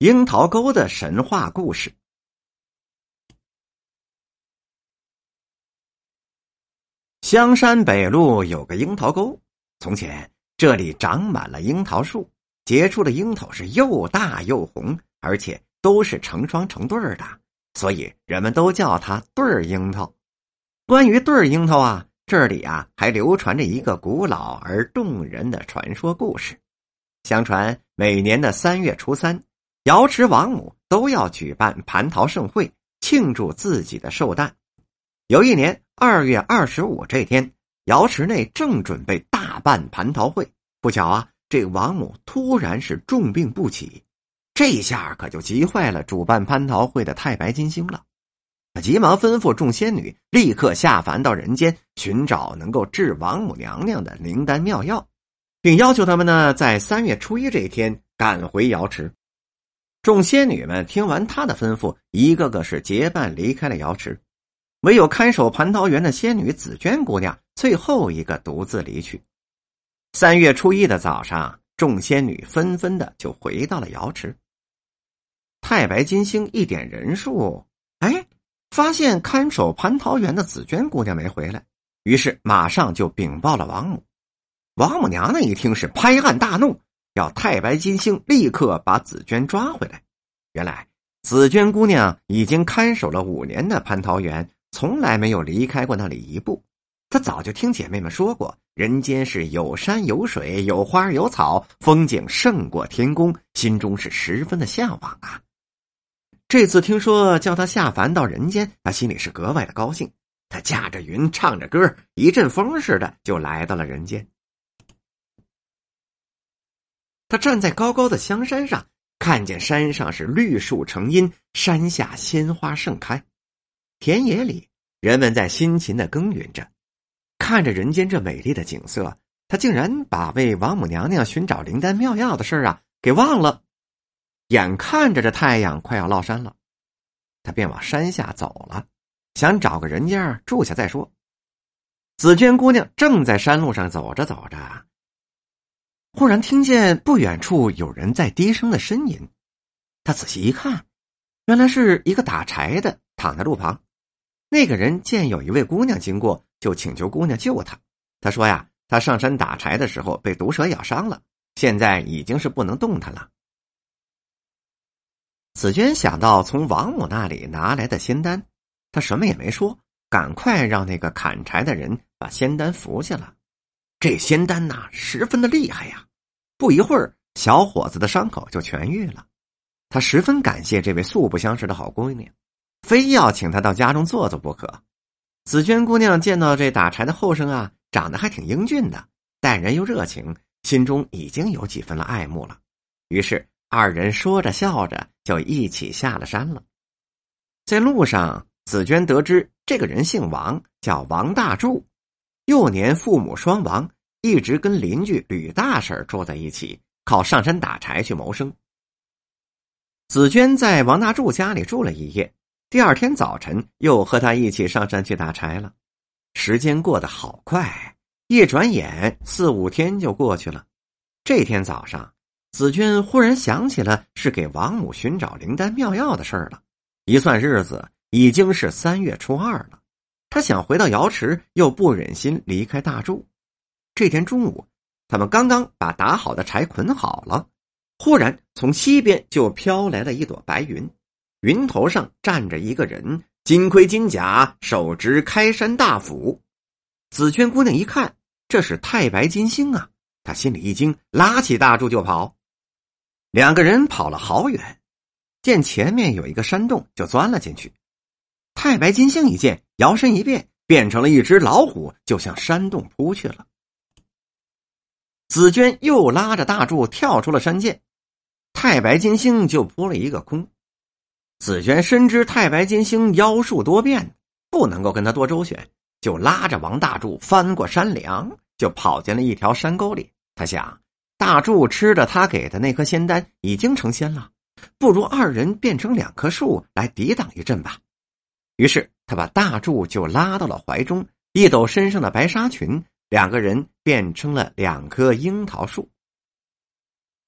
樱桃沟的神话故事。香山北路有个樱桃沟，从前这里长满了樱桃树，结出的樱桃是又大又红，而且都是成双成对儿的，所以人们都叫它对儿樱桃。关于对儿樱桃啊，这里啊还流传着一个古老而动人的传说故事。相传每年的三月初三。瑶池王母都要举办蟠桃盛会，庆祝自己的寿诞。有一年二月二十五这天，瑶池内正准备大办蟠桃会，不巧啊，这王母突然是重病不起，这下可就急坏了主办蟠桃会的太白金星了。急忙吩咐众仙女立刻下凡到人间，寻找能够治王母娘娘的灵丹妙药，并要求他们呢在三月初一这一天赶回瑶池。众仙女们听完他的吩咐，一个个是结伴离开了瑶池，唯有看守蟠桃园的仙女紫娟姑娘最后一个独自离去。三月初一的早上，众仙女纷纷的就回到了瑶池。太白金星一点人数，哎，发现看守蟠桃园的紫娟姑娘没回来，于是马上就禀报了王母。王母娘娘一听是拍案大怒。要太白金星立刻把紫娟抓回来。原来紫娟姑娘已经看守了五年的蟠桃园，从来没有离开过那里一步。她早就听姐妹们说过，人间是有山有水，有花有草，风景胜过天宫，心中是十分的向往啊。这次听说叫她下凡到人间，她心里是格外的高兴。她驾着云，唱着歌，一阵风似的就来到了人间。他站在高高的香山上，看见山上是绿树成荫，山下鲜花盛开，田野里人们在辛勤的耕耘着。看着人间这美丽的景色，他竟然把为王母娘娘寻找灵丹妙药的事啊给忘了。眼看着这太阳快要落山了，他便往山下走了，想找个人家住下再说。紫娟姑娘正在山路上走着走着。忽然听见不远处有人在低声的呻吟，他仔细一看，原来是一个打柴的躺在路旁。那个人见有一位姑娘经过，就请求姑娘救他。他说：“呀，他上山打柴的时候被毒蛇咬伤了，现在已经是不能动弹了。”紫娟想到从王母那里拿来的仙丹，他什么也没说，赶快让那个砍柴的人把仙丹服下了。这仙丹呐，十分的厉害呀！不一会儿，小伙子的伤口就痊愈了。他十分感谢这位素不相识的好姑娘，非要请她到家中坐坐不可。紫娟姑娘见到这打柴的后生啊，长得还挺英俊的，待人又热情，心中已经有几分了爱慕了。于是二人说着笑着，就一起下了山了。在路上，紫娟得知这个人姓王，叫王大柱。幼年父母双亡，一直跟邻居吕大婶住在一起，靠上山打柴去谋生。紫娟在王大柱家里住了一夜，第二天早晨又和他一起上山去打柴了。时间过得好快，一转眼四五天就过去了。这天早上，紫娟忽然想起了是给王母寻找灵丹妙药的事儿了。一算日子，已经是三月初二了。他想回到瑶池，又不忍心离开大柱。这天中午，他们刚刚把打好的柴捆好了，忽然从西边就飘来了一朵白云，云头上站着一个人，金盔金甲，手执开山大斧。紫娟姑娘一看，这是太白金星啊！她心里一惊，拉起大柱就跑。两个人跑了好远，见前面有一个山洞，就钻了进去。太白金星一见，摇身一变，变成了一只老虎，就向山洞扑去了。紫娟又拉着大柱跳出了山涧，太白金星就扑了一个空。紫娟深知太白金星妖术多变，不能够跟他多周旋，就拉着王大柱翻过山梁，就跑进了一条山沟里。他想，大柱吃着他给的那颗仙丹已经成仙了，不如二人变成两棵树来抵挡一阵吧。于是他把大柱就拉到了怀中，一抖身上的白纱裙，两个人变成了两棵樱桃树。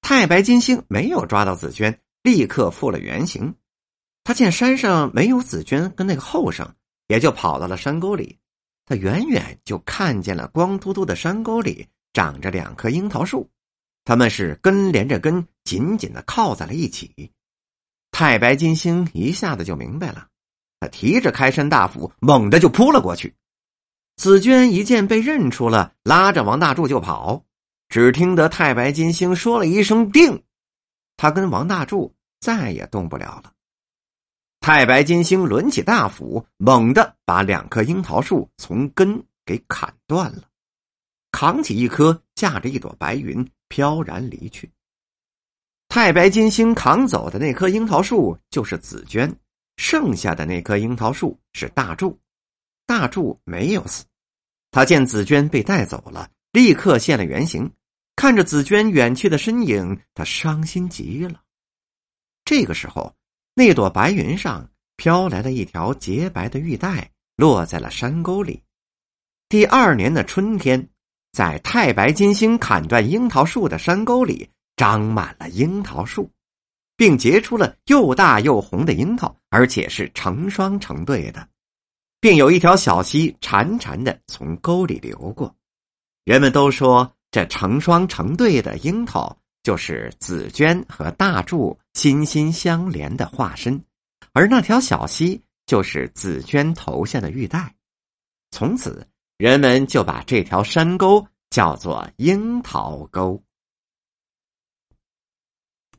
太白金星没有抓到紫娟，立刻复了原形。他见山上没有紫鹃跟那个后生，也就跑到了山沟里。他远远就看见了光秃秃的山沟里长着两棵樱桃树，他们是根连着根，紧紧的靠在了一起。太白金星一下子就明白了，他提着开山大斧，猛地就扑了过去。紫娟一见被认出了，拉着王大柱就跑。只听得太白金星说了一声“定”，他跟王大柱再也动不了了。太白金星抡起大斧，猛地把两棵樱桃树从根给砍断了，扛起一棵，架着一朵白云飘然离去。太白金星扛走的那棵樱桃树就是紫娟，剩下的那棵樱桃树是大柱。大柱没有死，他见紫娟被带走了，立刻现了原形。看着紫娟远去的身影，他伤心极了。这个时候，那朵白云上飘来了一条洁白的玉带，落在了山沟里。第二年的春天，在太白金星砍断樱桃树的山沟里，长满了樱桃树，并结出了又大又红的樱桃，而且是成双成对的，并有一条小溪潺潺的从沟里流过。人们都说。这成双成对的樱桃，就是紫鹃和大柱心心相连的化身，而那条小溪就是紫鹃头下的玉带。从此，人们就把这条山沟叫做樱桃沟。